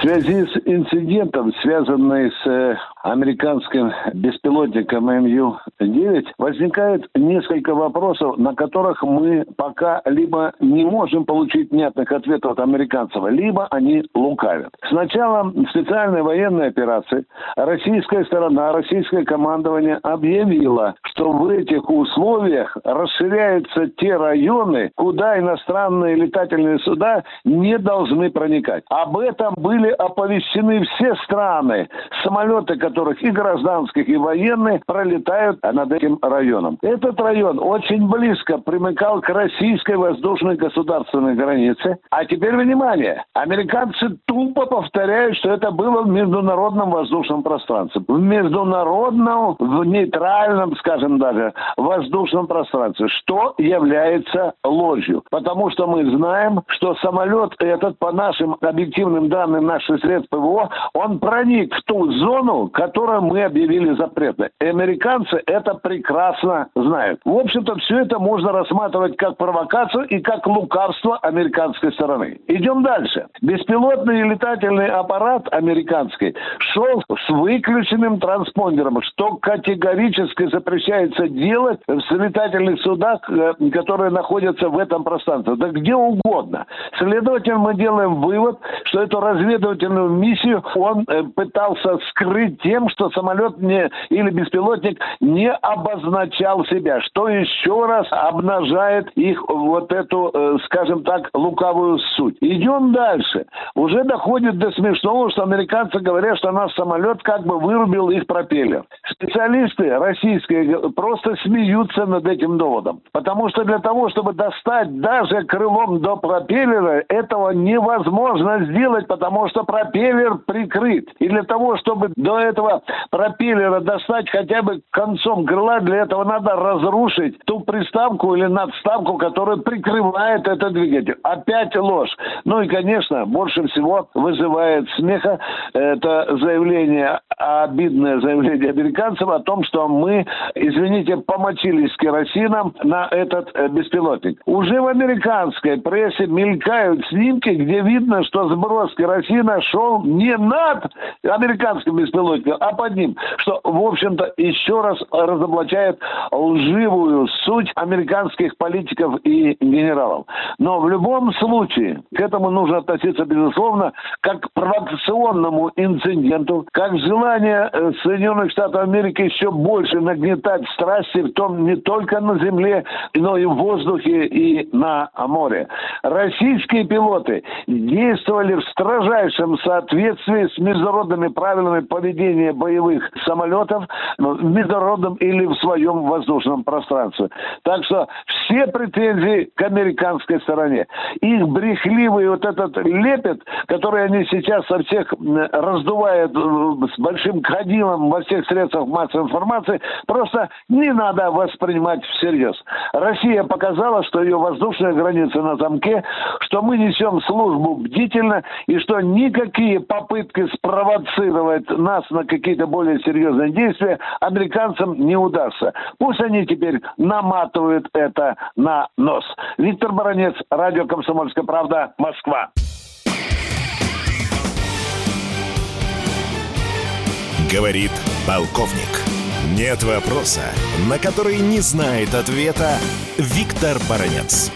Связи с инцидентом, связанным с э, американским беспилотником МЮ-9, возникает несколько вопросов, на которых мы пока либо не можем получить внятных ответов от американцев, либо они лукавят. С началом специальной военной операции российская сторона, российское командование объявило, что в этих условиях расширяются те районы, куда иностранные летательные суда не должны проникать. Об этом были оповещены все страны. Самолеты, которых и гражданских, и военные пролетают над этим районом. Этот район очень близко примыкал к российской воздушной государственной границе. А теперь внимание! Американцы тупо повторяют, что это было в международном воздушном пространстве. В международном, в нейтральном, скажем даже, воздушном пространстве, что является ложью. Потому что мы знаем, что самолет этот, по нашим объективным данным наших средств ПВО, он проник в ту зону, которую мы объявили запретной. Американцы это прекрасно знают. В общем-то, все это можно рассматривать как провокацию и как лукавство американской стороны. Идем дальше. Беспилотный летательный аппарат американский шел с выключенным транспондером, что категорически запрещается делать в летательных судах, э, которые находятся в этом пространстве. Да где угодно. Следовательно, мы делаем вывод, что эту разведывательную миссию он э, пытался скрыть тем, что самолет не, или беспилотник не обозначал себя, что еще раз обнажает их вот эту, э, скажем так, лукавую суть. Идем дальше. Уже доходит до смешного, что американцы говорят, что наш самолет как бы вырубил их пропеллер. Специалисты российские просто смеются над этим доводом. Потому что для того, чтобы достать даже крылом до пропеллера, этого невозможно сделать, потому что пропеллер прикрыт. И для того, чтобы до этого пропеллера достать хотя бы концом крыла, для этого надо разрушить ту приставку или надставку, которая прикрывает этот двигатель. Опять ложь. Ну и, конечно, больше всего вызывает смеха это заявление, обидное заявление американцев о том, что мы, извините, помочились керосином на этот э, беспилотник. Уже в американской прессе мелькают снимки, где видно, что сброс керосина шел не над американским беспилотником, а под ним. Что, в общем-то, еще раз разоблачает лживую суть американских политиков и генералов. Но в любом случае к этому нужно относиться, безусловно, как к провокационному инциденту, как желание э, Соединенных Штатов Америки еще больше нагнетать страсти, в том не только на земле, но и в воздухе и на море. Российские пилоты действовали в строжайшем соответствии с международными правилами поведения боевых самолетов ну, в международном или в своем воздушном пространстве. Так что все претензии к американской стороне. Их брехливый вот этот лепет, который они сейчас со всех раздувают э, с большим ходилом во всех средствах массовой информации, просто не надо воспринимать всерьез. Россия показала, что ее воздушная граница на замке, что мы несем службу бдительно и что никакие попытки спровоцировать нас на какие-то более серьезные действия американцам не удастся. Пусть они теперь наматывают это на нос. Виктор Баранец, радио «Комсомольская правда», Москва. Говорит полковник. Нет вопроса, на который не знает ответа Виктор Баранец.